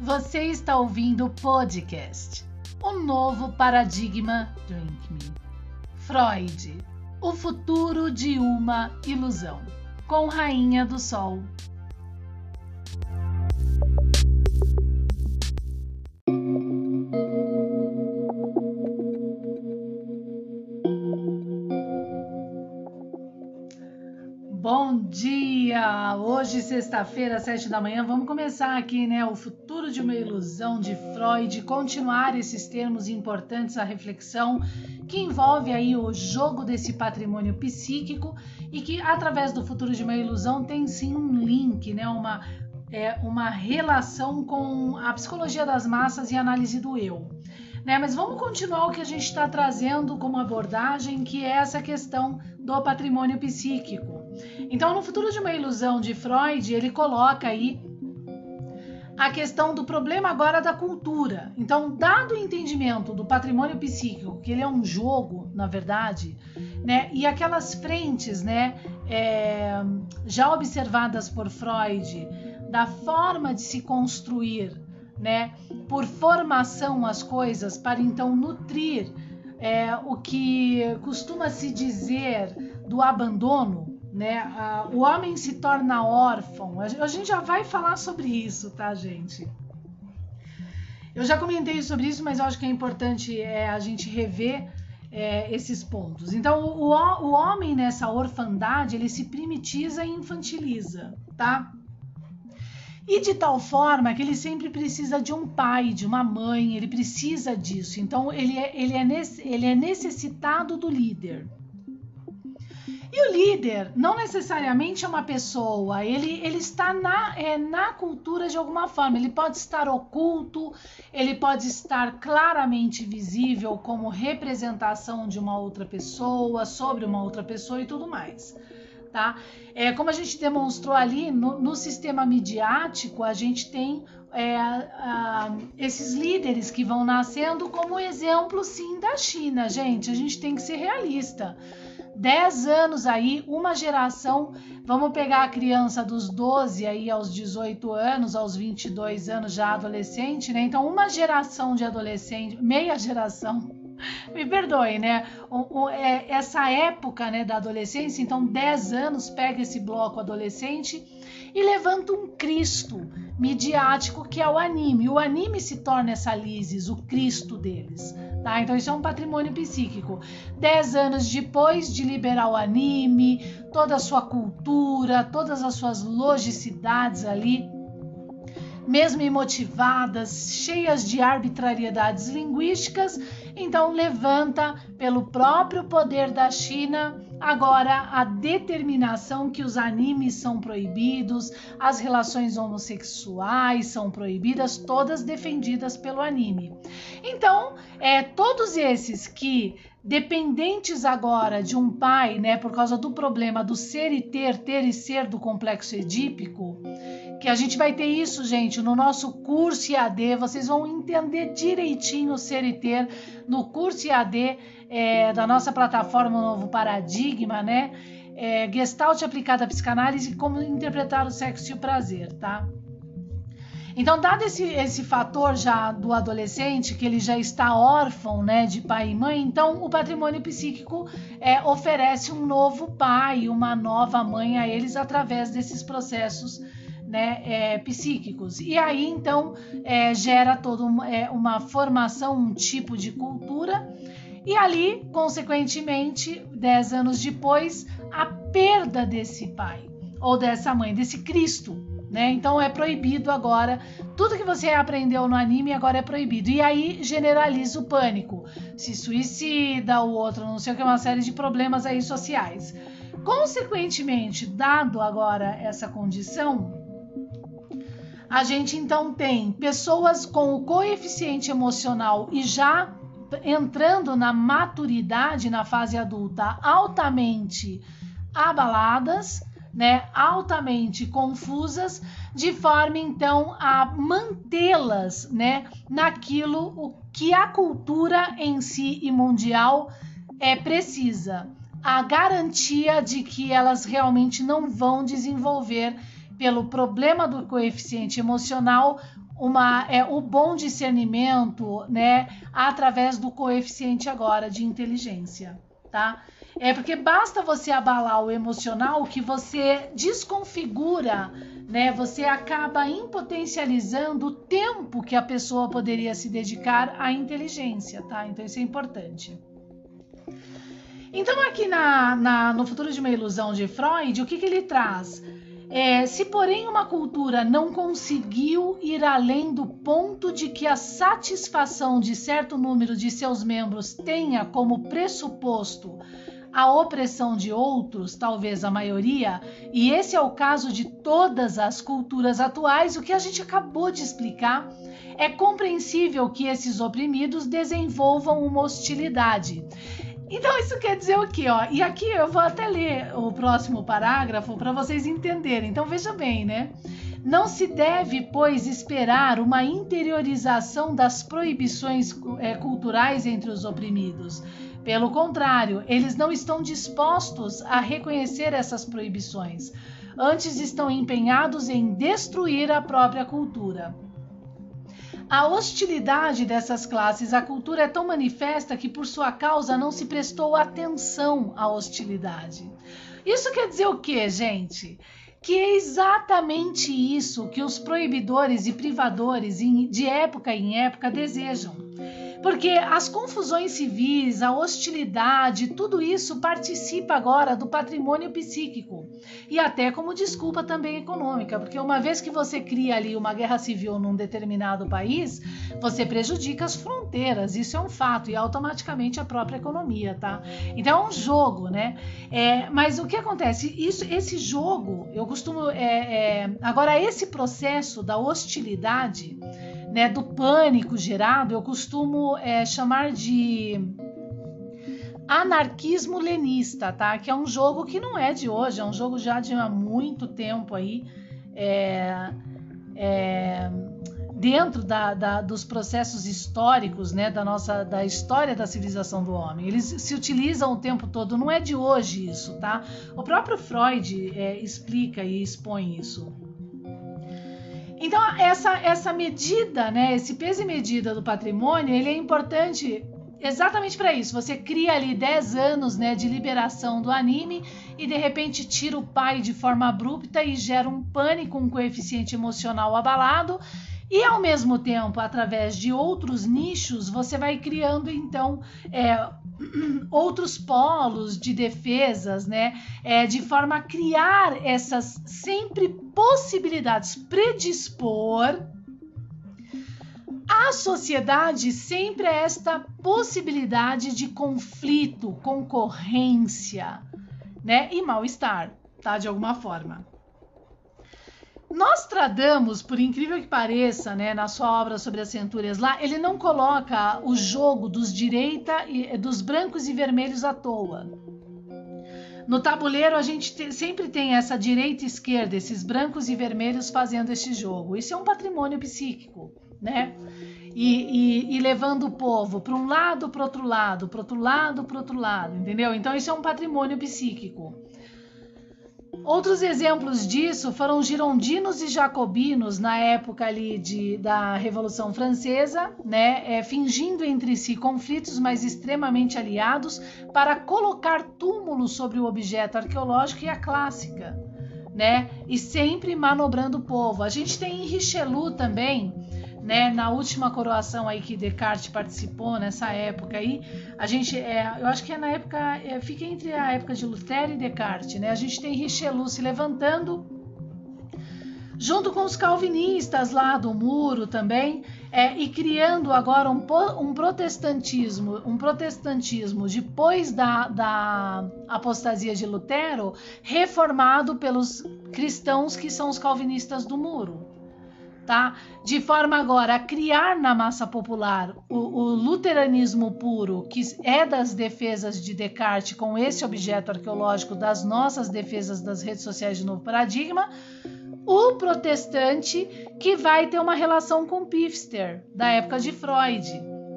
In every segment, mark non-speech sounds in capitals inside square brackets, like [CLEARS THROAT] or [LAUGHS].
Você está ouvindo o podcast O Novo Paradigma Drink Me. Freud, o futuro de uma ilusão, com Rainha do Sol. Hoje, sexta-feira, sete da manhã, vamos começar aqui, né? O futuro de uma ilusão de Freud, continuar esses termos importantes à reflexão, que envolve aí o jogo desse patrimônio psíquico e que, através do futuro de uma ilusão, tem sim um link, né? Uma, é, uma relação com a psicologia das massas e a análise do eu. Né? Mas vamos continuar o que a gente está trazendo como abordagem, que é essa questão do patrimônio psíquico. Então, no futuro de uma ilusão de Freud, ele coloca aí a questão do problema agora da cultura. Então, dado o entendimento do patrimônio psíquico, que ele é um jogo, na verdade, né, e aquelas frentes, né, é, já observadas por Freud, da forma de se construir, né, por formação as coisas, para então nutrir é, o que costuma se dizer do abandono, né? o homem se torna órfão. A gente já vai falar sobre isso, tá, gente? Eu já comentei sobre isso, mas eu acho que é importante é, a gente rever é, esses pontos. Então, o, o homem nessa orfandade ele se primitiza e infantiliza, tá? E de tal forma que ele sempre precisa de um pai, de uma mãe, ele precisa disso. Então ele é, ele é, ele é necessitado do líder. E o líder não necessariamente é uma pessoa, ele, ele está na, é, na cultura de alguma forma. Ele pode estar oculto, ele pode estar claramente visível como representação de uma outra pessoa, sobre uma outra pessoa e tudo mais tá? É, como a gente demonstrou ali, no, no sistema midiático, a gente tem é, a, esses líderes que vão nascendo como exemplo, sim, da China, gente. A gente tem que ser realista. 10 anos aí, uma geração, vamos pegar a criança dos 12 aí aos 18 anos, aos 22 anos já adolescente, né? Então, uma geração de adolescente, meia geração [LAUGHS] me perdoe, né? O, o, é, essa época né, da adolescência, então 10 anos, pega esse bloco adolescente e levanta um Cristo midiático que é o anime. O anime se torna essa lisis, o Cristo deles. Tá? Então isso é um patrimônio psíquico. Dez anos depois de liberar o anime, toda a sua cultura, todas as suas logicidades ali, mesmo imotivadas, cheias de arbitrariedades linguísticas, então levanta pelo próprio poder da China agora a determinação que os animes são proibidos, as relações homossexuais são proibidas, todas defendidas pelo anime. Então, é, todos esses que dependentes agora de um pai, né, por causa do problema do ser e ter, ter e ser do complexo edípico, que a gente vai ter isso, gente, no nosso curso IAD, vocês vão entender direitinho o ser e ter no curso IAD é, da nossa plataforma Novo Paradigma, né? É, Gestalt aplicada à psicanálise como interpretar o sexo e o prazer, tá? Então, dado esse, esse fator já do adolescente, que ele já está órfão né, de pai e mãe, então o patrimônio psíquico é, oferece um novo pai, uma nova mãe a eles através desses processos né, é, psíquicos. E aí, então, é, gera toda uma, é, uma formação, um tipo de cultura. E ali, consequentemente, dez anos depois, a perda desse pai ou dessa mãe, desse Cristo, né? Então é proibido agora. Tudo que você aprendeu no anime agora é proibido. E aí generaliza o pânico. Se suicida, o outro, não sei o que, uma série de problemas aí sociais. Consequentemente, dado agora essa condição, a gente então tem pessoas com o coeficiente emocional e já entrando na maturidade na fase adulta altamente abaladas né, altamente confusas, de forma então a mantê-las, né, naquilo o que a cultura em si e mundial é precisa, a garantia de que elas realmente não vão desenvolver pelo problema do coeficiente emocional uma é o bom discernimento, né, através do coeficiente agora de inteligência, tá? É porque basta você abalar o emocional que você desconfigura, né? Você acaba impotencializando o tempo que a pessoa poderia se dedicar à inteligência, tá? Então isso é importante. Então aqui na, na no futuro de uma ilusão de Freud, o que, que ele traz? É, se, porém, uma cultura não conseguiu ir além do ponto de que a satisfação de certo número de seus membros tenha como pressuposto a opressão de outros, talvez a maioria, e esse é o caso de todas as culturas atuais, o que a gente acabou de explicar, é compreensível que esses oprimidos desenvolvam uma hostilidade. Então isso quer dizer o quê? Ó? E aqui eu vou até ler o próximo parágrafo para vocês entenderem. Então veja bem, né? Não se deve, pois, esperar uma interiorização das proibições é, culturais entre os oprimidos. Pelo contrário, eles não estão dispostos a reconhecer essas proibições. Antes estão empenhados em destruir a própria cultura. A hostilidade dessas classes à cultura é tão manifesta que, por sua causa, não se prestou atenção à hostilidade. Isso quer dizer o quê, gente? Que é exatamente isso que os proibidores e privadores de época em época desejam porque as confusões civis, a hostilidade, tudo isso participa agora do patrimônio psíquico e até como desculpa também econômica, porque uma vez que você cria ali uma guerra civil num determinado país, você prejudica as fronteiras, isso é um fato e automaticamente a própria economia, tá? Então é um jogo, né? É, mas o que acontece? Isso, esse jogo, eu costumo, é, é, agora esse processo da hostilidade né, do pânico gerado, eu costumo é, chamar de anarquismo lenista, tá? Que é um jogo que não é de hoje, é um jogo já de há muito tempo aí, é, é, dentro da, da, dos processos históricos, né, da nossa, da história da civilização do homem. Eles se utilizam o tempo todo, não é de hoje isso, tá? O próprio Freud é, explica e expõe isso. Então, essa, essa medida, né, esse peso e medida do patrimônio, ele é importante exatamente para isso. Você cria ali 10 anos né, de liberação do anime e de repente tira o pai de forma abrupta e gera um pânico, um coeficiente emocional abalado. E ao mesmo tempo, através de outros nichos, você vai criando então é, outros polos de defesas, né? É, de forma a criar essas sempre possibilidades, predispor a sociedade sempre a esta possibilidade de conflito, concorrência, né? E mal-estar, tá? De alguma forma. Nostradamus, por incrível que pareça, né, na sua obra sobre as centúrias lá, ele não coloca o jogo dos direita e dos brancos e vermelhos à toa. No tabuleiro a gente te, sempre tem essa direita e esquerda, esses brancos e vermelhos fazendo esse jogo. Isso é um patrimônio psíquico, né? E, e, e levando o povo para um lado, para outro lado, para outro lado, para outro lado, entendeu? Então isso é um patrimônio psíquico. Outros exemplos disso foram girondinos e jacobinos na época ali de, da Revolução Francesa, né, é, fingindo entre si conflitos, mas extremamente aliados, para colocar túmulos sobre o objeto arqueológico e a clássica, né, e sempre manobrando o povo. A gente tem em Richelieu também né, na última coroação aí que Descartes participou nessa época aí, a gente, é, eu acho que é na época, é, fica entre a época de Lutero e Descartes, né? A gente tem Richelieu se levantando junto com os calvinistas lá do muro também, é, e criando agora um, um, protestantismo, um protestantismo depois da, da apostasia de Lutero, reformado pelos cristãos que são os calvinistas do muro tá? De forma agora a criar na massa popular o, o, luteranismo puro, que é das defesas de Descartes com esse objeto arqueológico das nossas defesas das redes sociais de novo paradigma, o protestante que vai ter uma relação com Pfister da época de Freud,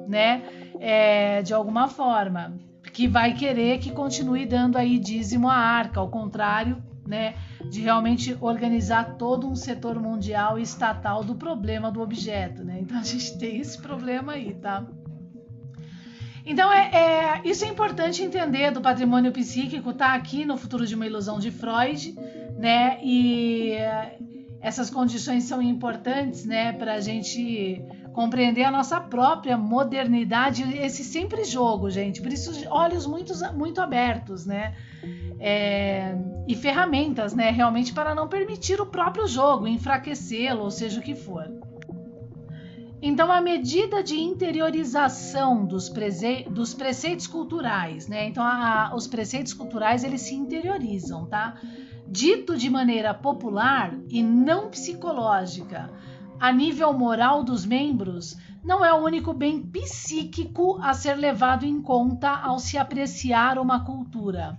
né? É, de alguma forma, que vai querer que continue dando aí dízimo à arca, ao contrário né, de realmente organizar todo um setor mundial e estatal do problema do objeto, né? Então a gente tem esse problema aí, tá? Então é, é, isso é importante entender do patrimônio psíquico, tá aqui no futuro de uma ilusão de Freud, né? E essas condições são importantes, né, para a gente compreender a nossa própria modernidade, esse sempre jogo, gente. Por isso, olhos muito, muito abertos, né? É, e ferramentas, né? Realmente para não permitir o próprio jogo, enfraquecê-lo, ou seja o que for. Então, a medida de interiorização dos, dos preceitos culturais, né? Então, a, os preceitos culturais eles se interiorizam, tá? Dito de maneira popular e não psicológica, a nível moral dos membros, não é o único bem psíquico a ser levado em conta ao se apreciar uma cultura.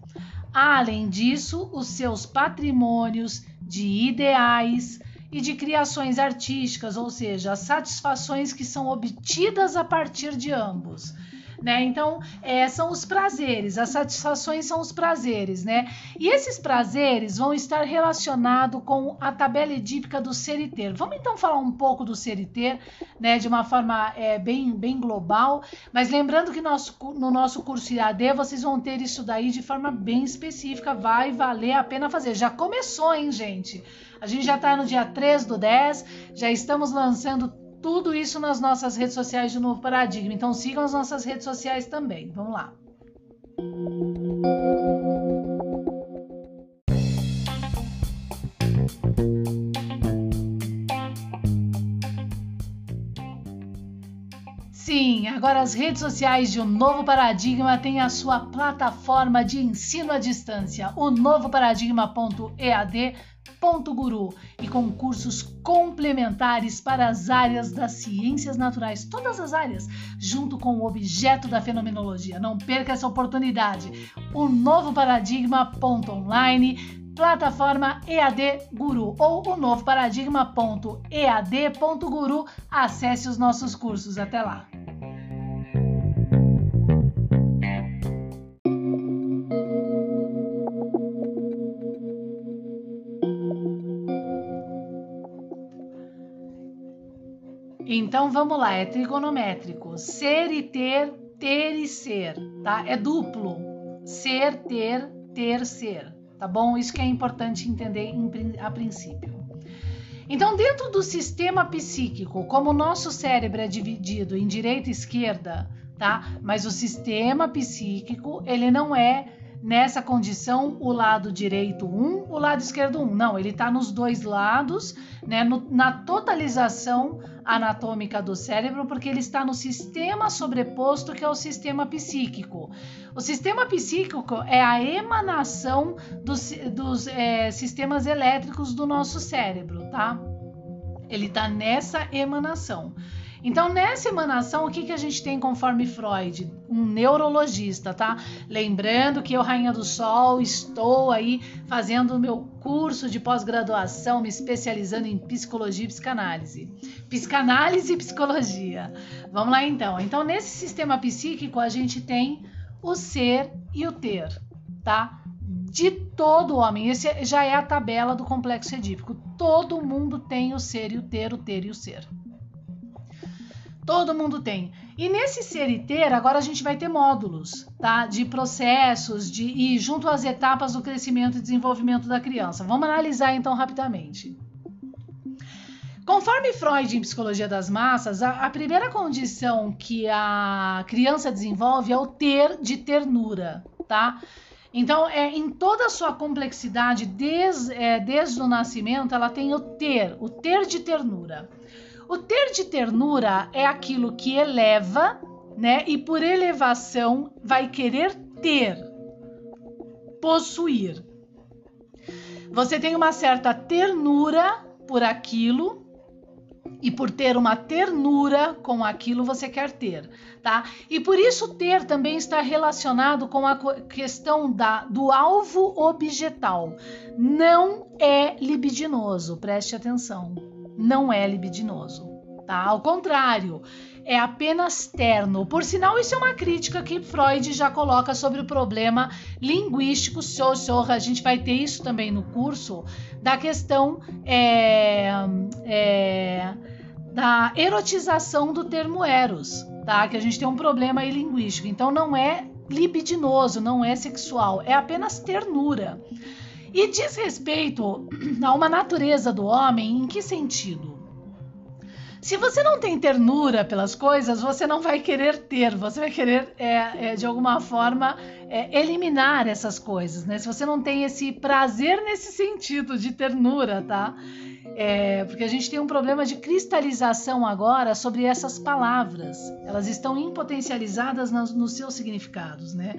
além disso, os seus patrimônios de ideais e de criações artísticas, ou seja, as satisfações que são obtidas a partir de ambos né? Então, é, são os prazeres, as satisfações são os prazeres, né? E esses prazeres vão estar relacionados com a tabela edípica do ser e ter. Vamos então falar um pouco do ser e ter, né? De uma forma é, bem, bem global, mas lembrando que nosso, no nosso curso IAD vocês vão ter isso daí de forma bem específica, vai valer a pena fazer. Já começou, hein, gente? A gente já está no dia 3 do 10, já estamos lançando tudo isso nas nossas redes sociais de Novo Paradigma. Então sigam as nossas redes sociais também. Vamos lá. Sim, agora as redes sociais de O Novo Paradigma têm a sua plataforma de ensino à distância, o novoparadigma.ead Ponto Guru e com cursos complementares para as áreas das ciências naturais, todas as áreas, junto com o objeto da fenomenologia. Não perca essa oportunidade. O novo paradigma ponto online plataforma EAD Guru ou o novo paradigma.ead.guru. Acesse os nossos cursos. Até lá! Então vamos lá, é trigonométrico. Ser e ter, ter e ser, tá? É duplo. Ser, ter, ter, ser, tá bom? Isso que é importante entender a princípio. Então, dentro do sistema psíquico, como o nosso cérebro é dividido em direita e esquerda, tá? Mas o sistema psíquico, ele não é nessa condição o lado direito 1, um, o lado esquerdo 1. Um. Não, ele está nos dois lados, né, no, na totalização anatômica do cérebro, porque ele está no sistema sobreposto que é o sistema psíquico. O sistema psíquico é a emanação dos, dos é, sistemas elétricos do nosso cérebro, tá? Ele está nessa emanação. Então, nessa emanação, o que, que a gente tem conforme Freud? Um neurologista, tá? Lembrando que eu, Rainha do Sol, estou aí fazendo o meu curso de pós-graduação, me especializando em psicologia e psicanálise. Psicanálise e psicologia. Vamos lá então. Então, nesse sistema psíquico, a gente tem o ser e o ter, tá? de todo homem. Esse já é a tabela do complexo edípico. Todo mundo tem o ser e o ter, o ter e o ser. Todo mundo tem. E nesse ser e ter, agora a gente vai ter módulos, tá? De processos, de e junto às etapas do crescimento e desenvolvimento da criança. Vamos analisar então rapidamente. Conforme Freud em Psicologia das Massas, a, a, primeira condição que a criança desenvolve é o ter de ternura, tá? Então, é, em toda a sua complexidade, des, é, desde o nascimento, ela tem o ter, o ter de ternura. O ter de ternura é aquilo que eleva, né? E por elevação vai querer ter, possuir. Você tem uma certa ternura por aquilo e por ter uma ternura com aquilo você quer ter, tá? E por isso ter também está relacionado com a questão da, do alvo objetal. Não é libidinoso, preste atenção não é libidinoso, tá? Ao contrário, é apenas terno. Por sinal, isso é uma crítica que Freud já coloca sobre o problema linguístico social. A gente vai ter isso também no curso da questão é, é, da erotização do termo eros, tá? Que a gente tem um problema aí linguístico. Então não é libidinoso, não é sexual, é apenas ternura. E diz respeito [CLEARS THROAT] a uma natureza do homem em que sentido? Se você não tem ternura pelas coisas, você não vai querer ter, você vai querer, é, é, de alguma forma, é, eliminar essas coisas, né? Se você não tem esse prazer nesse sentido de ternura, tá? É, porque a gente tem um problema de cristalização agora sobre essas palavras. Elas estão impotencializadas nos, nos seus significados, né?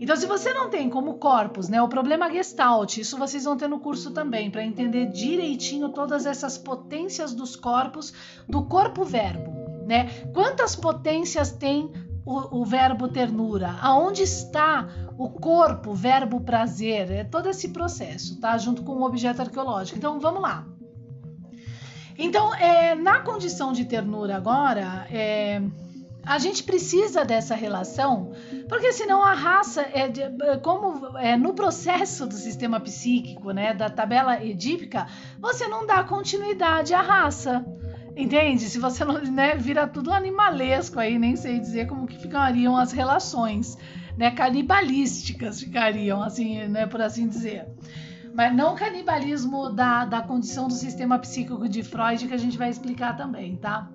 Então, se você não tem como corpos, né, o problema gestalt, isso vocês vão ter no curso também, para entender direitinho todas essas potências dos corpos, do corpo-verbo, né? Quantas potências tem o, o, verbo ternura? Aonde está o corpo, verbo prazer? É todo esse processo, tá? Junto com o objeto arqueológico. Então, vamos lá. Então, é, na condição de ternura agora, é, a gente precisa dessa relação, porque senão a raça é de, como é, no processo do sistema psíquico, né, da tabela edípica, você não dá continuidade à raça. Entende? Se você não né, vira tudo animalesco aí, nem sei dizer como que ficariam as relações, né, canibalísticas ficariam, assim, né, por assim dizer. Mas não canibalismo da, da condição do sistema psíquico de Freud, que a gente vai explicar também, tá?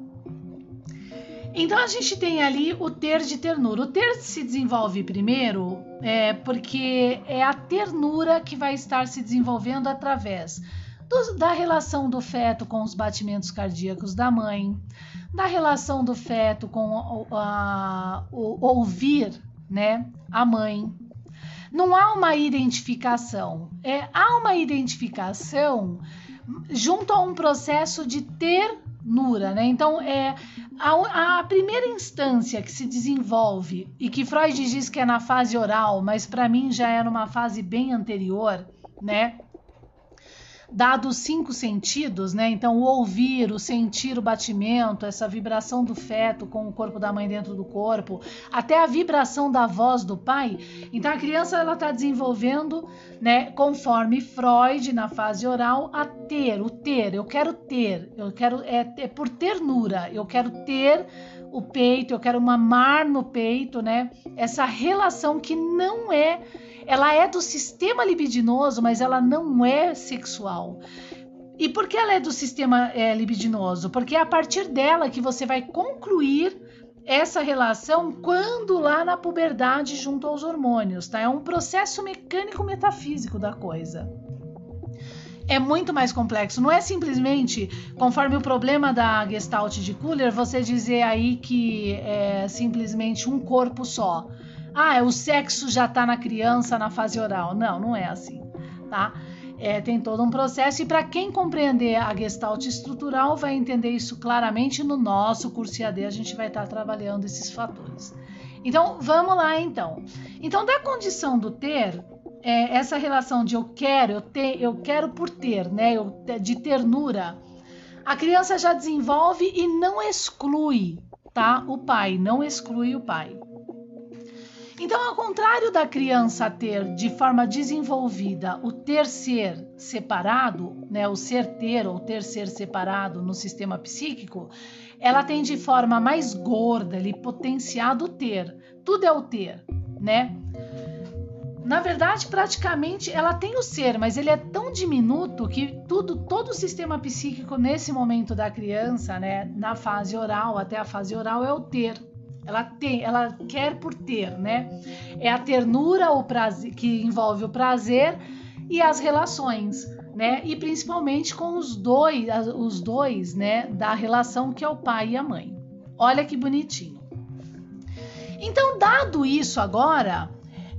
Então a gente tem ali o ter de ternura. O ter se desenvolve primeiro é, porque é a ternura que vai estar se desenvolvendo através do, da relação do feto com os batimentos cardíacos da mãe, da relação do feto com a, o ouvir né, a mãe. Não há uma identificação, é, há uma identificação junto a um processo de ter Nura, né? Então, é a, a, primeira instância que se desenvolve e que Freud diz que é na fase oral, mas para mim já é numa fase bem anterior, né? Dado os cinco sentidos, né? Então, o ouvir, o sentir o batimento, essa vibração do feto com o corpo da mãe dentro do corpo, até a vibração da voz do pai. Então, a criança ela está desenvolvendo, né? Conforme Freud na fase oral, a ter, o ter. Eu quero ter, eu quero é, é por ternura. Eu quero ter o peito, eu quero mamar no peito, né? Essa relação que não é ela é do sistema libidinoso, mas ela não é sexual. E por que ela é do sistema é, libidinoso? Porque é a partir dela que você vai concluir essa relação quando lá na puberdade junto aos hormônios, tá? É um processo mecânico metafísico da coisa. É muito mais complexo. Não é simplesmente, conforme o problema da Gestalt de Kuller, você dizer aí que é simplesmente um corpo só ah, o sexo já está na criança na fase oral. Não, não é assim, tá? É, tem todo um processo e para quem compreender a gestalt estrutural vai entender isso claramente no nosso curso IAD a gente vai estar tá trabalhando esses fatores. Então vamos lá então. Então da condição do ter é, essa relação de eu quero, eu, te, eu quero por ter, né, eu, de ternura, a criança já desenvolve e não exclui, tá? O pai não exclui o pai. Então, ao contrário da criança ter de forma desenvolvida o ter ser separado, né, o ser ter ou ter ser separado no sistema psíquico, ela tem de forma mais gorda, ele potenciado o ter. Tudo é o ter, né? Na verdade, praticamente ela tem o ser, mas ele é tão diminuto que tudo, todo o sistema psíquico nesse momento da criança, né, na fase oral até a fase oral é o ter. Ela tem, ela quer por ter, né? É a ternura o prazer, que envolve o prazer e as relações, né? E principalmente com os dois, os dois, né, da relação que é o pai e a mãe. Olha que bonitinho. Então, dado isso agora,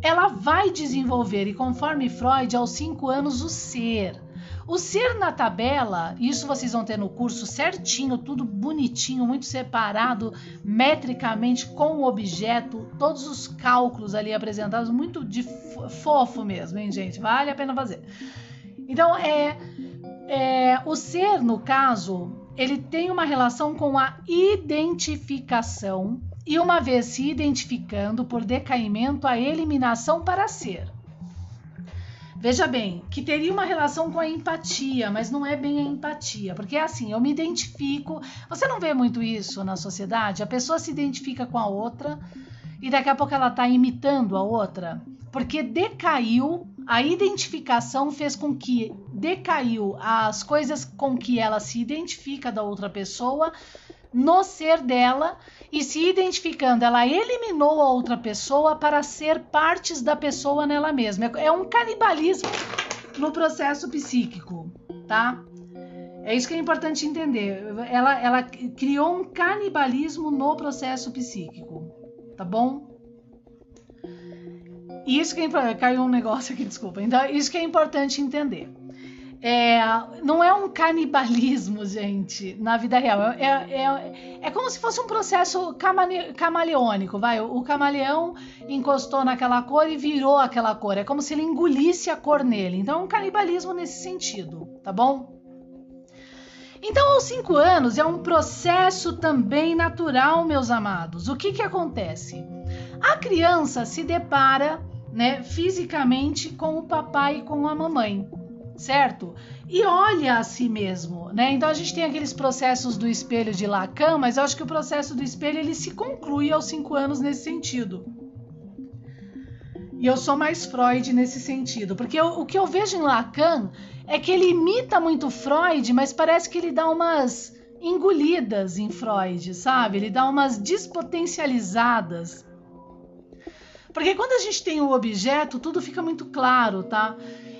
ela vai desenvolver, e conforme Freud, aos cinco anos, o ser. O ser na tabela, isso vocês vão ter no curso certinho, tudo bonitinho, muito separado, metricamente com o objeto, todos os cálculos ali apresentados, muito de fofo mesmo, hein, gente? Vale a pena fazer. Então, é, é o ser, no caso, ele tem uma relação com a identificação e uma vez se identificando por decaimento, a eliminação para ser. Veja bem, que teria uma relação com a empatia, mas não é bem a empatia, porque é assim, eu me identifico. Você não vê muito isso na sociedade? A pessoa se identifica com a outra e daqui a pouco ela está imitando a outra, porque decaiu, a identificação fez com que decaiu as coisas com que ela se identifica da outra pessoa no ser dela e se identificando, ela eliminou a outra pessoa para ser partes da pessoa nela mesma. É um canibalismo no processo psíquico, tá? É isso que é importante entender. Ela, ela criou um canibalismo no processo psíquico, tá bom? Isso que é, caiu um negócio aqui, desculpa. Então, isso que é importante entender. É, não é um canibalismo, gente, na vida real. É, é, é, é como se fosse um processo camale, camaleônico, vai. O, o camaleão encostou naquela cor e virou aquela cor. É como se ele engolisse a cor nele. Então é um canibalismo nesse sentido, tá bom? Então, aos cinco anos é um processo também natural, meus amados. O que, que acontece? A criança se depara né, fisicamente com o papai e com a mamãe certo? E olha a si mesmo, né? Então a gente tem aqueles processos do espelho de Lacan, mas eu acho que o processo do espelho ele se conclui aos cinco anos nesse sentido. E eu sou mais Freud nesse sentido, porque eu, o que eu vejo em Lacan é que ele imita muito Freud, mas parece que ele dá umas engolidas em Freud, sabe? Ele dá umas despotencializadas. Porque quando a gente tem o objeto, tudo fica muito claro, tá?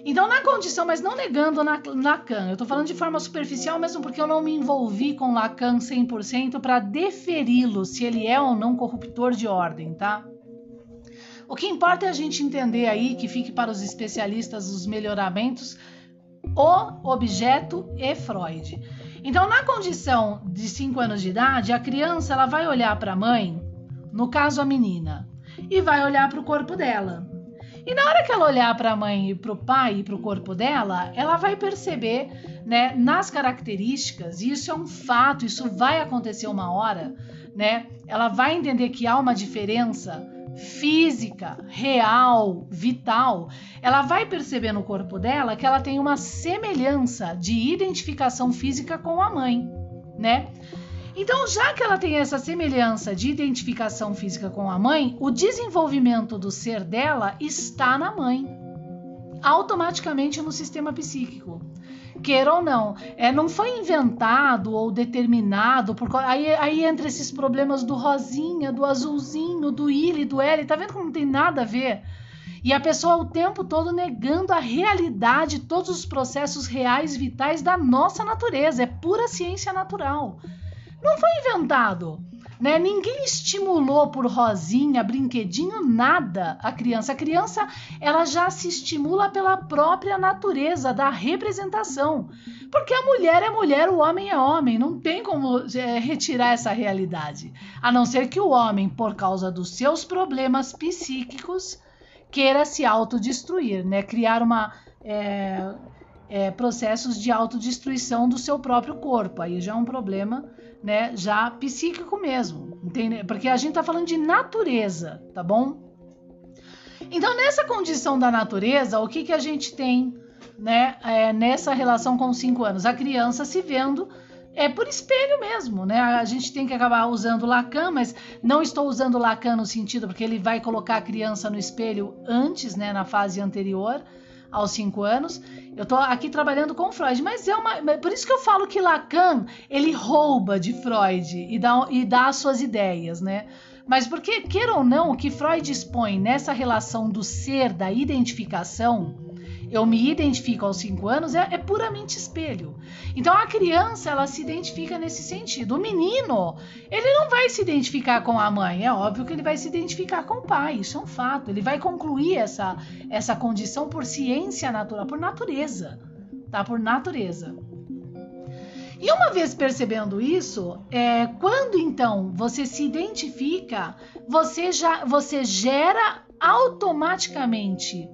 Então, na condição, mas não negando Lacan, eu estou falando de forma superficial mesmo porque eu não me envolvi com Lacan 100% para deferi-lo se ele é ou não corruptor de ordem, tá? O que importa é a gente entender aí que fique para os especialistas os melhoramentos o objeto e Freud. Então, na condição de 5 anos de idade, a criança ela vai olhar para a mãe, no caso a menina, e vai olhar para o corpo dela. E na hora que ela olhar para a mãe e para o pai e para o corpo dela, ela vai perceber, né, nas características, e isso é um fato, isso vai acontecer uma hora, né? Ela vai entender que há uma diferença física, real, vital. Ela vai perceber no corpo dela que ela tem uma semelhança de identificação física com a mãe, né? Então, já que ela tem essa semelhança de identificação física com a mãe, o desenvolvimento do ser dela está na mãe, automaticamente no sistema psíquico. Queira ou não, é, não foi inventado ou determinado, por, aí, aí entra esses problemas do rosinha, do azulzinho, do I, do L, tá vendo como não tem nada a ver? E a pessoa o tempo todo negando a realidade, todos os processos reais, vitais da nossa natureza. É pura ciência natural não foi inventado. Né? Ninguém estimulou por rosinha, brinquedinho, nada a criança. A criança ela já se estimula pela própria natureza da representação. Porque a mulher é mulher, o homem é homem. Não tem como é, retirar essa realidade. A não ser que o homem, por causa dos seus problemas psíquicos, queira se autodestruir, né? criar uma. É, é, processos de autodestruição do seu próprio corpo. Aí já é um problema né, já psíquico mesmo, entende? Porque a gente está falando de natureza, tá bom? Então, nessa condição da natureza, o que, que a gente tem né, é, nessa relação com os cinco anos? A criança se vendo é por espelho mesmo, né? A gente tem que acabar usando Lacan, mas não estou usando Lacan no sentido porque ele vai colocar a criança no espelho antes, né, na fase anterior aos cinco anos. Eu estou aqui trabalhando com Freud, mas é uma. Por isso que eu falo que Lacan ele rouba de Freud e dá, e dá as suas ideias, né? Mas porque, queira ou não, o que Freud expõe nessa relação do ser, da identificação, eu me identifico aos cinco anos é, é, puramente espelho. Então a criança ela se identifica nesse sentido. O menino ele não vai se identificar com a mãe, é óbvio que ele vai se identificar com o pai. Isso é um fato. Ele vai concluir essa essa condição por ciência natural, por natureza, tá? Por natureza. E uma vez percebendo isso, é, quando então você se identifica, você já você gera automaticamente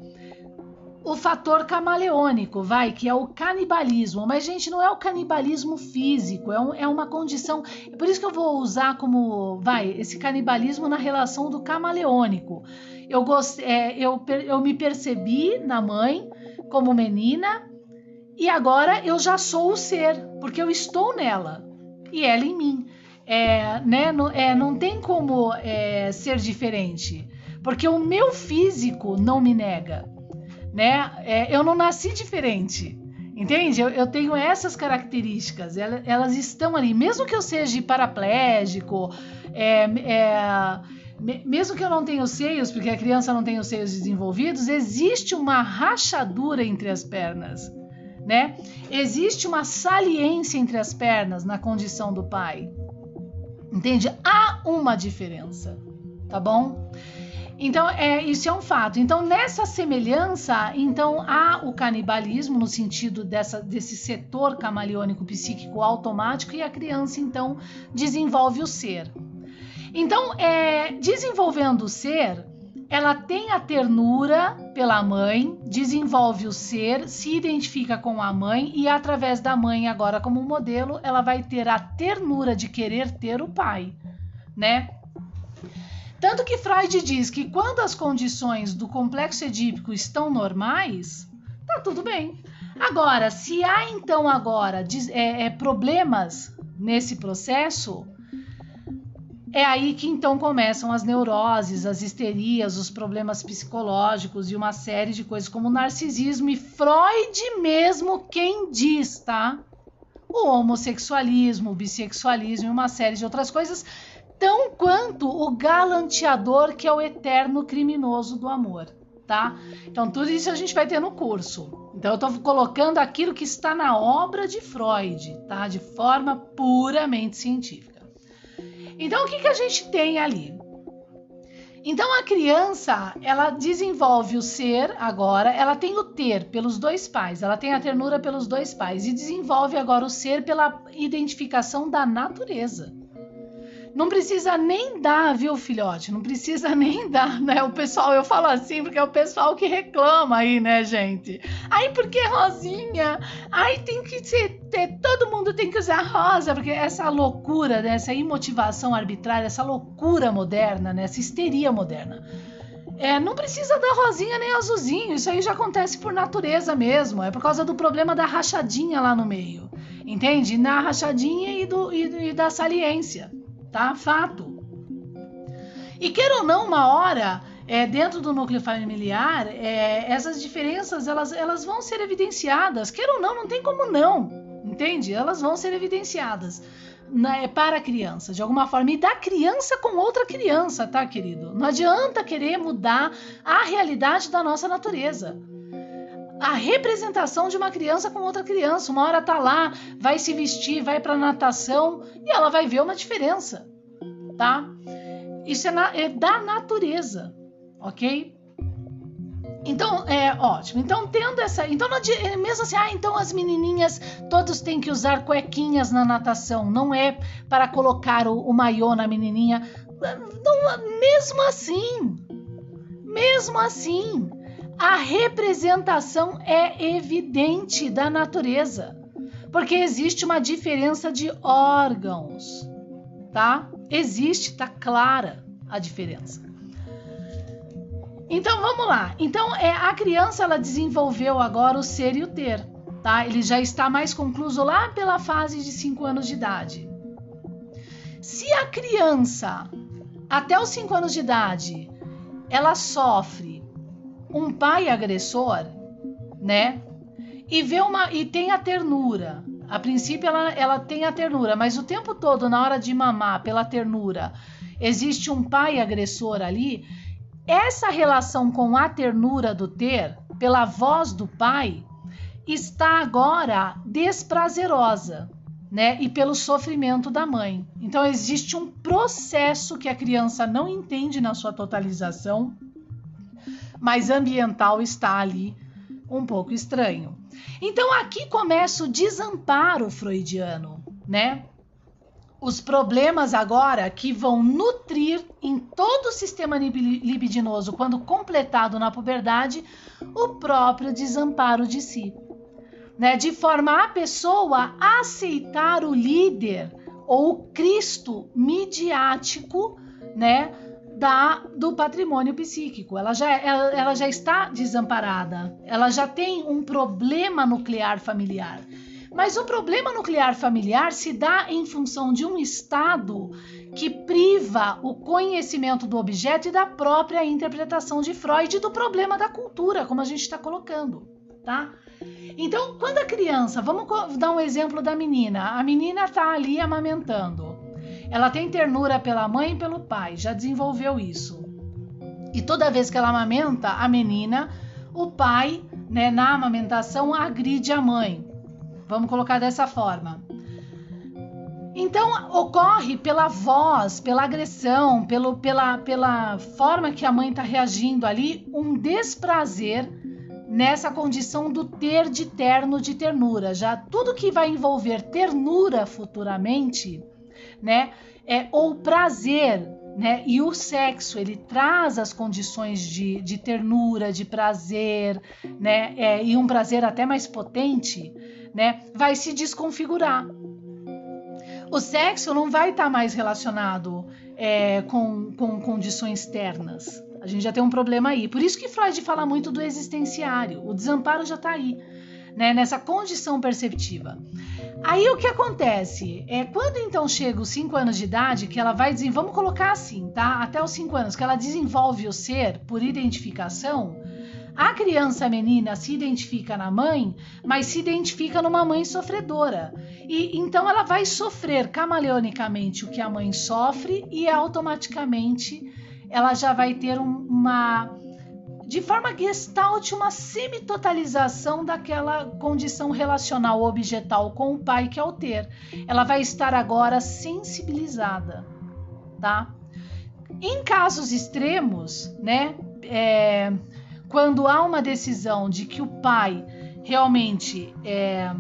o fator camaleônico, vai, que é o canibalismo. Mas, gente, não é o canibalismo físico, é, um, é uma condição. É por isso que eu vou usar como, vai, esse canibalismo na relação do camaleônico. Eu, gost, é, eu, eu me percebi na mãe como menina e agora eu já sou o ser, porque eu estou nela e ela em mim. É, né, não, é, não tem como é, ser diferente, porque o meu físico não me nega né? É, eu não nasci diferente. Entende? Eu, eu tenho essas características, elas, elas, estão ali. Mesmo que eu seja paraplégico, é, é, mesmo que eu não tenha os seios, porque a criança não tem os seios desenvolvidos, existe uma rachadura entre as pernas, né? Existe uma saliência entre as pernas na condição do pai. Entende? Há uma diferença, tá bom? Então, é, isso é um fato. Então, nessa semelhança, então há o canibalismo no sentido dessa, desse setor camaleônico psíquico automático e a criança então desenvolve o ser. Então, é, desenvolvendo o ser, ela tem a ternura pela mãe, desenvolve o ser, se identifica com a mãe e através da mãe agora como modelo, ela vai ter a ternura de querer ter o pai, né? Tanto que Freud diz que quando as condições do complexo edípico estão normais, tá tudo bem. Agora, se há então agora é, é, problemas nesse processo, é aí que então começam as neuroses, as histerias, os problemas psicológicos e uma série de coisas como narcisismo e Freud mesmo quem diz, tá? O homossexualismo, o bissexualismo e uma série de outras coisas tão quanto o galanteador que é o eterno criminoso do amor, tá? Então tudo isso a gente vai ter no curso. Então eu estou colocando aquilo que está na obra de Freud, tá? De forma puramente científica. Então o que, que a gente tem ali? Então a criança, ela desenvolve o ser agora, ela tem o ter pelos dois pais, ela tem a ternura pelos dois pais e desenvolve agora o ser pela identificação da natureza. Não precisa nem dar, viu, filhote? Não precisa [LAUGHS] nem dar, né? O pessoal, eu falo assim porque é o pessoal que reclama aí, né, gente? Aí porque rosinha? Aí tem que ser, ter, todo mundo tem que usar rosa, porque essa loucura, né, essa imotivação arbitrária, essa loucura moderna, né, essa histeria moderna. É, não precisa dar rosinha nem azulzinho, isso aí já acontece por natureza mesmo, é por causa do problema da rachadinha lá no meio, entende? Na rachadinha e, do, e, e da saliência tá? Fato. E queira ou não, uma hora, é, dentro do núcleo familiar, é, essas diferenças elas, elas vão ser evidenciadas. Queira ou não, não tem como não, entende? Elas vão ser evidenciadas né, para a criança, de alguma forma, e da criança com outra criança, tá, querido? Não adianta querer mudar a realidade da nossa natureza a representação de uma criança com outra criança. Uma hora tá lá, vai se vestir, vai para natação e ela vai ver uma diferença, tá? Isso é, na, é da natureza, ok? Então, é ótimo. Então, tendo essa. Então, é mesmo assim, ah, então as menininhas todos têm que usar cuequinhas na natação. Não é para colocar o, o maiô na menininha. Não, mesmo assim. Mesmo assim a representação é evidente da natureza, porque existe uma diferença de órgãos, tá? Existe, tá clara a diferença. Então vamos lá. Então é a criança ela desenvolveu agora o ser e o ter, tá? Ele já está mais concluso lá pela fase de 5 anos de idade. Se a criança até os 5 anos de idade ela sofre um pai agressor, né? E vê uma e tem a ternura. A princípio ela, ela tem a ternura, mas o tempo todo na hora de mamar pela ternura, existe um pai agressor ali. Essa relação com a ternura do ter, pela voz do pai, está agora desprazerosa, né? E pelo sofrimento da mãe. Então existe um processo que a criança não entende na sua totalização mas ambiental está ali um pouco estranho. Então aqui começa o desamparo freudiano, né? os problemas agora que vão nutrir em todo o sistema libidinoso, quando completado na puberdade, o próprio desamparo de si. Né? De forma a pessoa aceitar o líder ou o Cristo midiático, né? Da, do patrimônio psíquico. Ela já, ela, ela já está desamparada, ela já tem um problema nuclear familiar. Mas o problema nuclear familiar se dá em função de um estado que priva o conhecimento do objeto e da própria interpretação de Freud do problema da cultura, como a gente está colocando, tá? Então, quando a criança, vamos dar um exemplo da menina, a menina está ali amamentando, ela tem ternura pela mãe e pelo pai, já desenvolveu isso. E toda vez que ela amamenta a menina, o pai, né, na amamentação, agride a mãe. Vamos colocar dessa forma. Então ocorre pela voz, pela agressão, pelo, pela, pela forma que a mãe está reagindo ali, um desprazer nessa condição do ter de terno de ternura. Já tudo que vai envolver ternura futuramente, né, é ou prazer, né, e o sexo ele traz as condições de, de ternura, de prazer, né, é, e um prazer até mais potente né, vai se desconfigurar. O sexo não vai estar tá mais relacionado é, com, com condições externas. A gente já tem um problema aí. Por isso que Freud fala muito do existenciário. O desamparo já está aí, né, nessa condição perceptiva. Aí o que acontece é quando então chega os 5 anos de idade, que ela vai vamos colocar assim, tá? Até os 5 anos, que ela desenvolve o ser por identificação, a criança menina se identifica na mãe, mas se identifica numa mãe sofredora. E então ela vai sofrer camaleonicamente o que a mãe sofre e automaticamente ela já vai ter um, uma de forma gestalt, uma semitotalização daquela condição relacional objetal com o pai que é o ter. Ela vai estar agora sensibilizada, tá? Em casos extremos, né, é, quando há uma decisão de que o pai realmente é,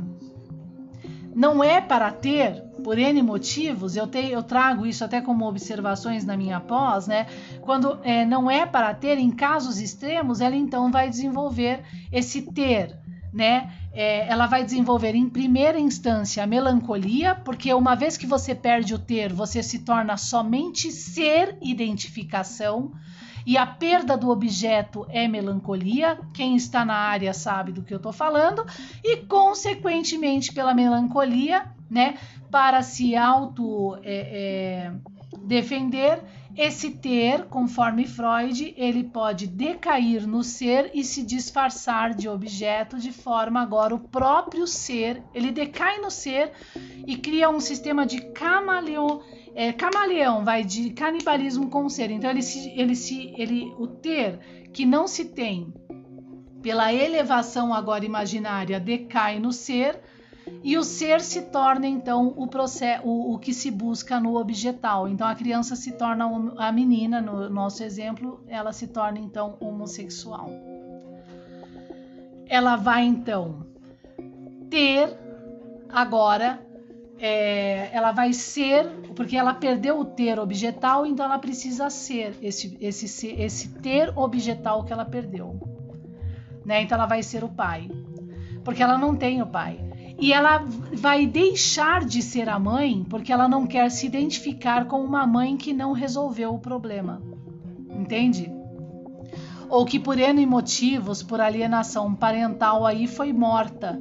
não é para ter, por N motivos, eu, te, eu trago isso até como observações na minha pós, né? Quando é, não é para ter, em casos extremos, ela então vai desenvolver esse ter, né? É, ela vai desenvolver em primeira instância a melancolia, porque uma vez que você perde o ter, você se torna somente ser identificação e a perda do objeto é melancolia. Quem está na área sabe do que eu estou falando, e consequentemente pela melancolia, né, para se auto é, é, defender, esse ter, conforme Freud, ele pode decair no ser e se disfarçar de objeto, de forma agora o próprio ser, ele decai no ser e cria um sistema de camaleão é, camaleão vai de canibalismo com o ser. Então ele se, ele se, ele o ter que não se tem pela elevação agora imaginária decai no ser e o ser se torna então o processo, o, o que se busca no objetal. Então a criança se torna a menina, no nosso exemplo, ela se torna então homossexual. Ela vai então ter agora é, ela vai ser, porque ela perdeu o ter objetal, então ela precisa ser esse, esse, esse ter objetal que ela perdeu. Né? Então ela vai ser o pai, porque ela não tem o pai. E ela vai deixar de ser a mãe porque ela não quer se identificar com uma mãe que não resolveu o problema. Entende? Ou que por N motivos, por alienação parental aí foi morta,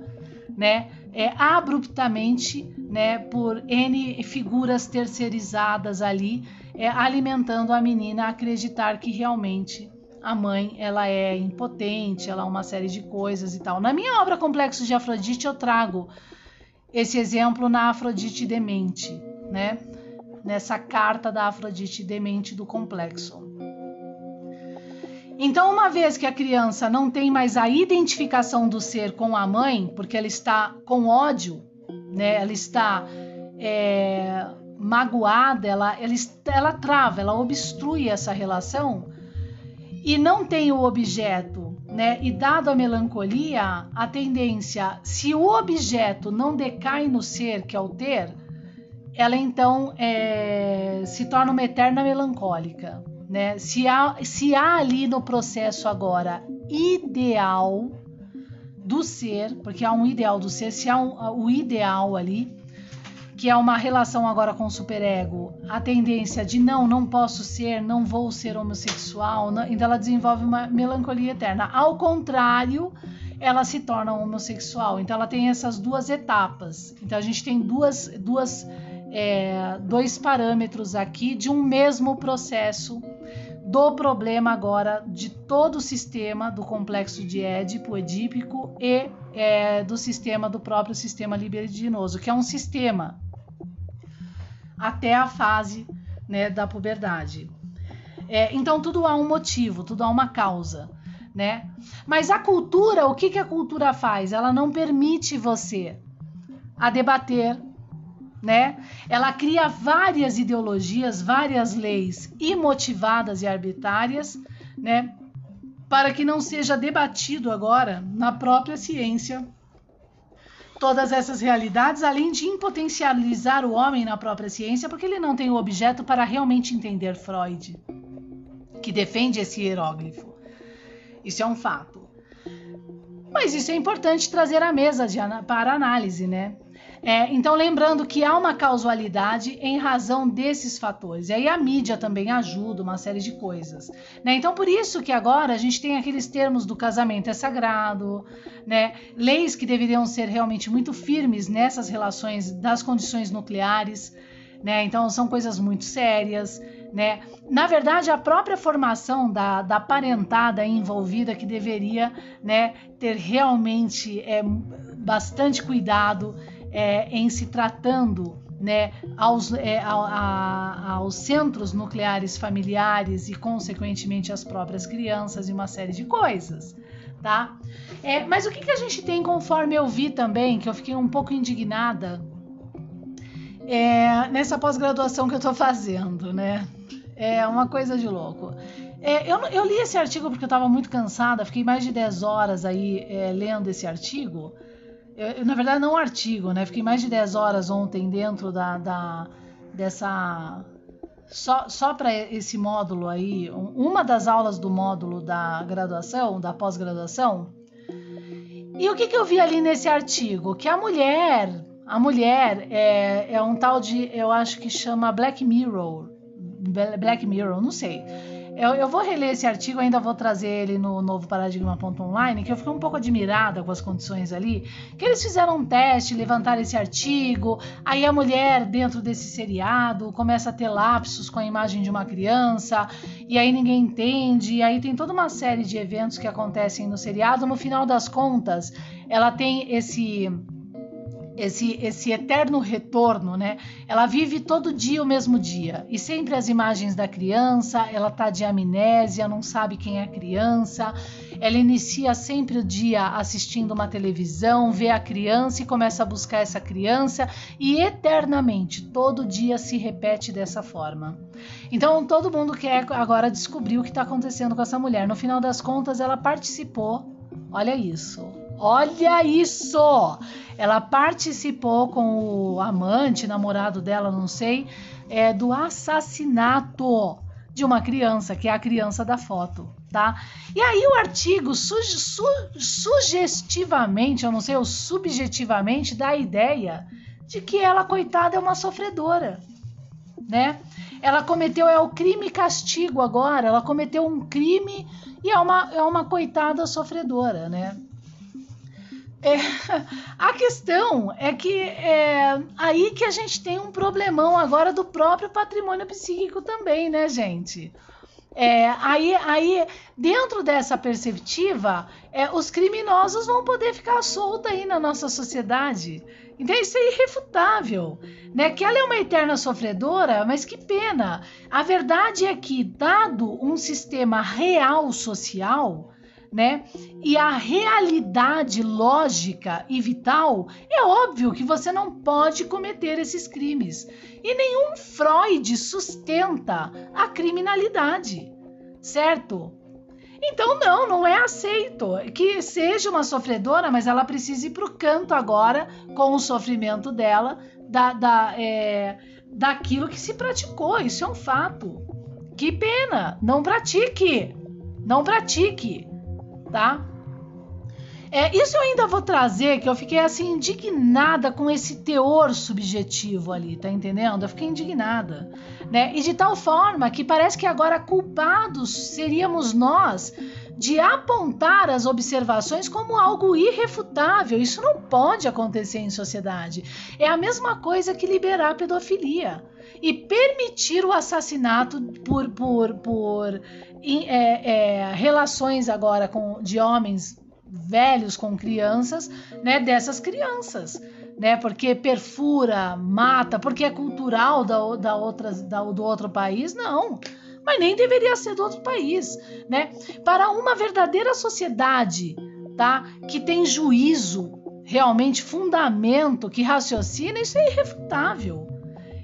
né? É, abruptamente né, por N figuras terceirizadas ali, é, alimentando a menina a acreditar que realmente a mãe ela é impotente, ela é uma série de coisas e tal. Na minha obra Complexo de Afrodite eu trago esse exemplo na Afrodite Demente, né? Nessa carta da Afrodite Demente do Complexo. Então, uma vez que a criança não tem mais a identificação do ser com a mãe, porque ela está com ódio né? Ela está é, magoada, ela, ela, ela trava, ela obstrui essa relação e não tem o objeto, né? E dado a melancolia, a tendência, se o objeto não decai no ser, que é o ter, ela então é, se torna uma eterna melancólica. Né? Se, há, se há ali no processo agora ideal do ser, porque há um ideal do ser, se há um, o ideal ali, que é uma relação agora com o superego, a tendência de não, não posso ser, não vou ser homossexual, não, então ela desenvolve uma melancolia eterna. Ao contrário, ela se torna homossexual. Então ela tem essas duas etapas. Então a gente tem duas, duas é, dois parâmetros aqui de um mesmo processo do problema agora de todo o sistema do complexo de Édipo, edípico e é, do sistema do próprio sistema libidinoso, que é um sistema até a fase né, da puberdade. É, então tudo há um motivo, tudo há uma causa, né? Mas a cultura, o que, que a cultura faz? Ela não permite você a debater né? Ela cria várias ideologias, várias leis imotivadas e arbitrárias, né? Para que não seja debatido agora na própria ciência todas essas realidades, além de impotencializar o homem na própria ciência, porque ele não tem o objeto para realmente entender Freud, que defende esse hieróglifo. Isso é um fato. Mas isso é importante trazer à mesa de, para análise, né? É, então, lembrando que há uma causalidade em razão desses fatores. E aí a mídia também ajuda, uma série de coisas. Né? Então, por isso que agora a gente tem aqueles termos do casamento é sagrado, né? leis que deveriam ser realmente muito firmes nessas relações das condições nucleares. Né? Então, são coisas muito sérias. Né? Na verdade, a própria formação da, da parentada envolvida que deveria né, ter realmente é, bastante cuidado é, em se tratando né, aos, é, a, a, aos centros nucleares familiares e, consequentemente, às próprias crianças e uma série de coisas. Tá? É, mas o que, que a gente tem conforme eu vi também, que eu fiquei um pouco indignada é, nessa pós-graduação que eu estou fazendo, né? É uma coisa de louco. É, eu, eu, li esse artigo porque eu estava muito cansada, fiquei mais de 10 horas aí é, lendo esse artigo. Eu, na verdade, não um artigo, né? Fiquei mais de 10 horas ontem dentro da, da dessa. Só, só para esse módulo aí, uma das aulas do módulo da graduação, da pós-graduação. E o que, que eu vi ali nesse artigo? Que a mulher, a mulher é, é um tal de, eu acho que chama Black Mirror. Black Mirror, não sei eu, eu, vou reler esse artigo, ainda vou trazer ele no novo paradigma.online, que eu fiquei um pouco admirada com as condições ali, que eles fizeram um teste, levantaram esse artigo, aí a mulher dentro desse seriado começa a ter lapsos com a imagem de uma criança, e aí ninguém entende, e aí tem toda uma série de eventos que acontecem no seriado, no final das contas, ela tem esse esse, esse eterno retorno, né? Ela vive todo dia o mesmo dia e sempre as imagens da criança, ela tá de amnésia, não sabe quem é a criança. Ela inicia sempre o dia assistindo uma televisão, vê a criança e começa a buscar essa criança e eternamente, todo dia se repete dessa forma. Então todo mundo quer agora descobrir o que está acontecendo com essa mulher. No final das contas, ela participou. Olha isso Olha isso! Ela participou com o amante, namorado dela, não sei, é, do assassinato de uma criança, que é a criança da foto, tá? E aí o artigo su su sugestivamente, eu não sei, ou subjetivamente, dá a ideia de que ela, coitada, é uma sofredora, né? Ela cometeu, é o crime castigo agora, ela cometeu um crime e é uma, é uma coitada sofredora, né? É, a questão é que é aí que a gente tem um problemão agora do próprio patrimônio psíquico também, né, gente? É, aí, aí, dentro dessa perspectiva, é, os criminosos vão poder ficar soltos aí na nossa sociedade. Então isso é irrefutável, né? Que ela é uma eterna sofredora, mas que pena. A verdade é que, dado um sistema real social, né? E a realidade lógica e vital, é óbvio que você não pode cometer esses crimes. E nenhum Freud sustenta a criminalidade, certo? Então, não, não é aceito que seja uma sofredora, mas ela precisa ir para o canto agora com o sofrimento dela, da, da, é, daquilo que se praticou. Isso é um fato. Que pena! Não pratique! Não pratique, tá? É, isso eu ainda vou trazer, que eu fiquei assim indignada com esse teor subjetivo ali, tá entendendo? Eu fiquei indignada, né? E de tal forma que parece que agora culpados seríamos nós de apontar as observações como algo irrefutável. Isso não pode acontecer em sociedade. É a mesma coisa que liberar pedofilia e permitir o assassinato por, por, por é, é, relações agora com, de homens velhos com crianças, né, dessas crianças, né, porque perfura, mata, porque é cultural da, da outras, da, do outro país, não mas nem deveria ser do outro país, né? Para uma verdadeira sociedade, tá? Que tem juízo, realmente fundamento, que raciocina, isso é irrefutável.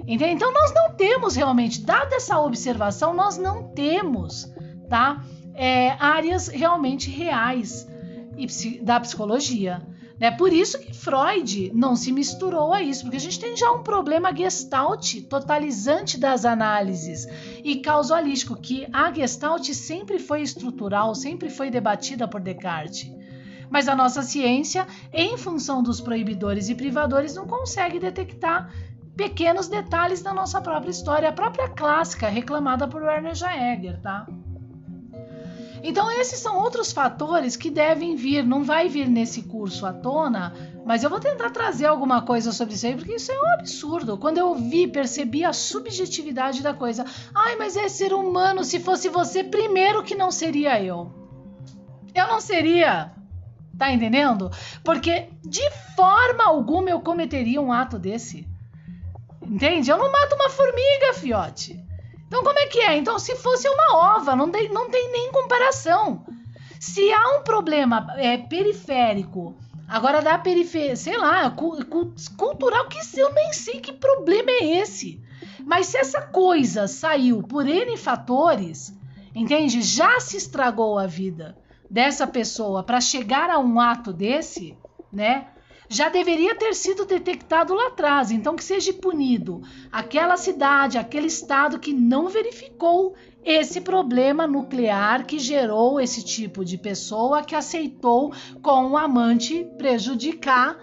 Entende? Então nós não temos realmente, dada essa observação, nós não temos, tá? É, áreas realmente reais da psicologia. Né? Por isso que Freud não se misturou a isso, porque a gente tem já um problema gestalt, totalizante das análises e causalístico, que a gestalt sempre foi estrutural, sempre foi debatida por Descartes. Mas a nossa ciência, em função dos proibidores e privadores, não consegue detectar pequenos detalhes da nossa própria história, a própria clássica reclamada por Werner Jaeger, tá? Então, esses são outros fatores que devem vir, não vai vir nesse curso à tona, mas eu vou tentar trazer alguma coisa sobre isso aí, porque isso é um absurdo. Quando eu vi, percebi a subjetividade da coisa. Ai, mas é ser humano, se fosse você, primeiro que não seria eu. Eu não seria. Tá entendendo? Porque de forma alguma eu cometeria um ato desse. Entende? Eu não mato uma formiga, fiote. Então, como é que é? Então, se fosse uma ova, não tem, não tem nem comparação. Se há um problema é, periférico, agora da periferia, sei lá, cu, cu, cultural, que eu nem sei que problema é esse. Mas se essa coisa saiu por N fatores, entende? Já se estragou a vida dessa pessoa para chegar a um ato desse, né? Já deveria ter sido detectado lá atrás, então que seja punido aquela cidade, aquele estado que não verificou esse problema nuclear que gerou esse tipo de pessoa que aceitou com o amante prejudicar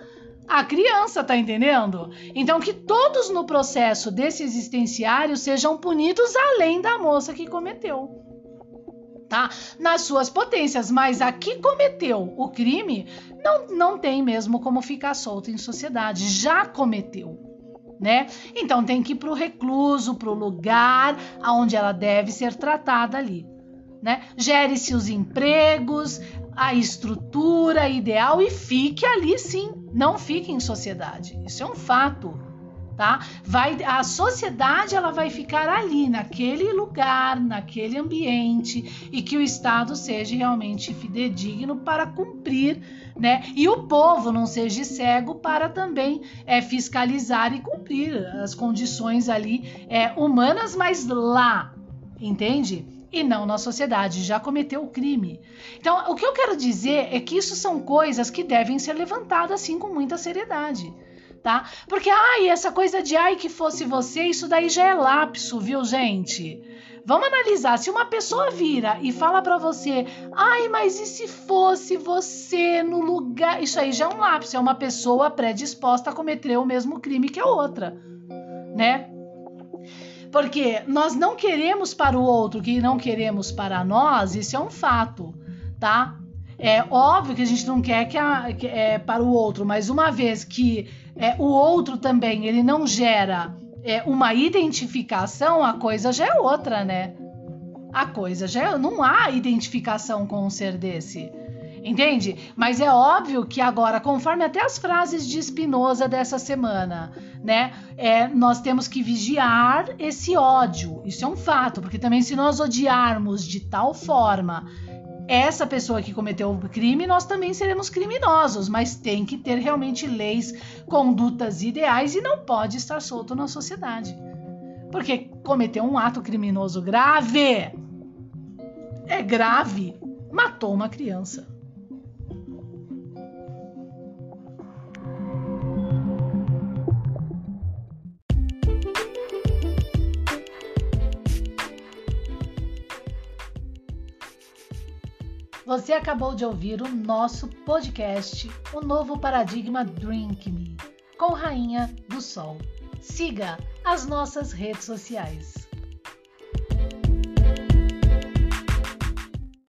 a criança, tá entendendo? Então que todos no processo desse existenciário sejam punidos além da moça que cometeu tá? Nas suas potências, mas a que cometeu o crime não, não tem mesmo como ficar solto em sociedade, já cometeu. Né? Então tem que ir para o recluso, para o lugar onde ela deve ser tratada ali. Né? Gere-se os empregos, a estrutura ideal e fique ali sim, não fique em sociedade. Isso é um fato tá? Vai, a sociedade ela vai ficar ali, naquele lugar, naquele ambiente e que o Estado seja realmente fidedigno para cumprir, né? E o povo não seja cego para também é, fiscalizar e cumprir as condições ali é, humanas, mas lá, entende? e não na sociedade, já cometeu o crime. Então, o que eu quero dizer é que isso são coisas que devem ser levantadas assim com muita seriedade tá? Porque, ai, essa coisa de ai que fosse você, isso daí já é lapso, viu, gente? Vamos analisar. Se uma pessoa vira e fala para você, ai, mas e se fosse você no lugar. Isso aí já é um lapso, é uma pessoa predisposta a cometer o mesmo crime que a outra, né? Porque nós não queremos para o outro que não queremos para nós, isso é um fato, tá? É óbvio que a gente não quer que, a, que é para o outro, mas uma vez que é, o outro também ele não gera é, uma identificação, a coisa já é outra, né? A coisa já é, não há identificação com um ser desse. Entende? Mas é óbvio que agora, conforme até as frases de Spinoza dessa semana, né? É, nós temos que vigiar esse ódio. Isso é um fato, porque também se nós odiarmos de tal forma essa pessoa que cometeu o crime, nós também seremos criminosos, mas tem que ter realmente leis, condutas ideais e não pode estar solto na sociedade. Porque cometeu um ato criminoso grave. É grave. Matou uma criança. Você acabou de ouvir o nosso podcast, O Novo Paradigma Drink Me, com Rainha do Sol. Siga as nossas redes sociais.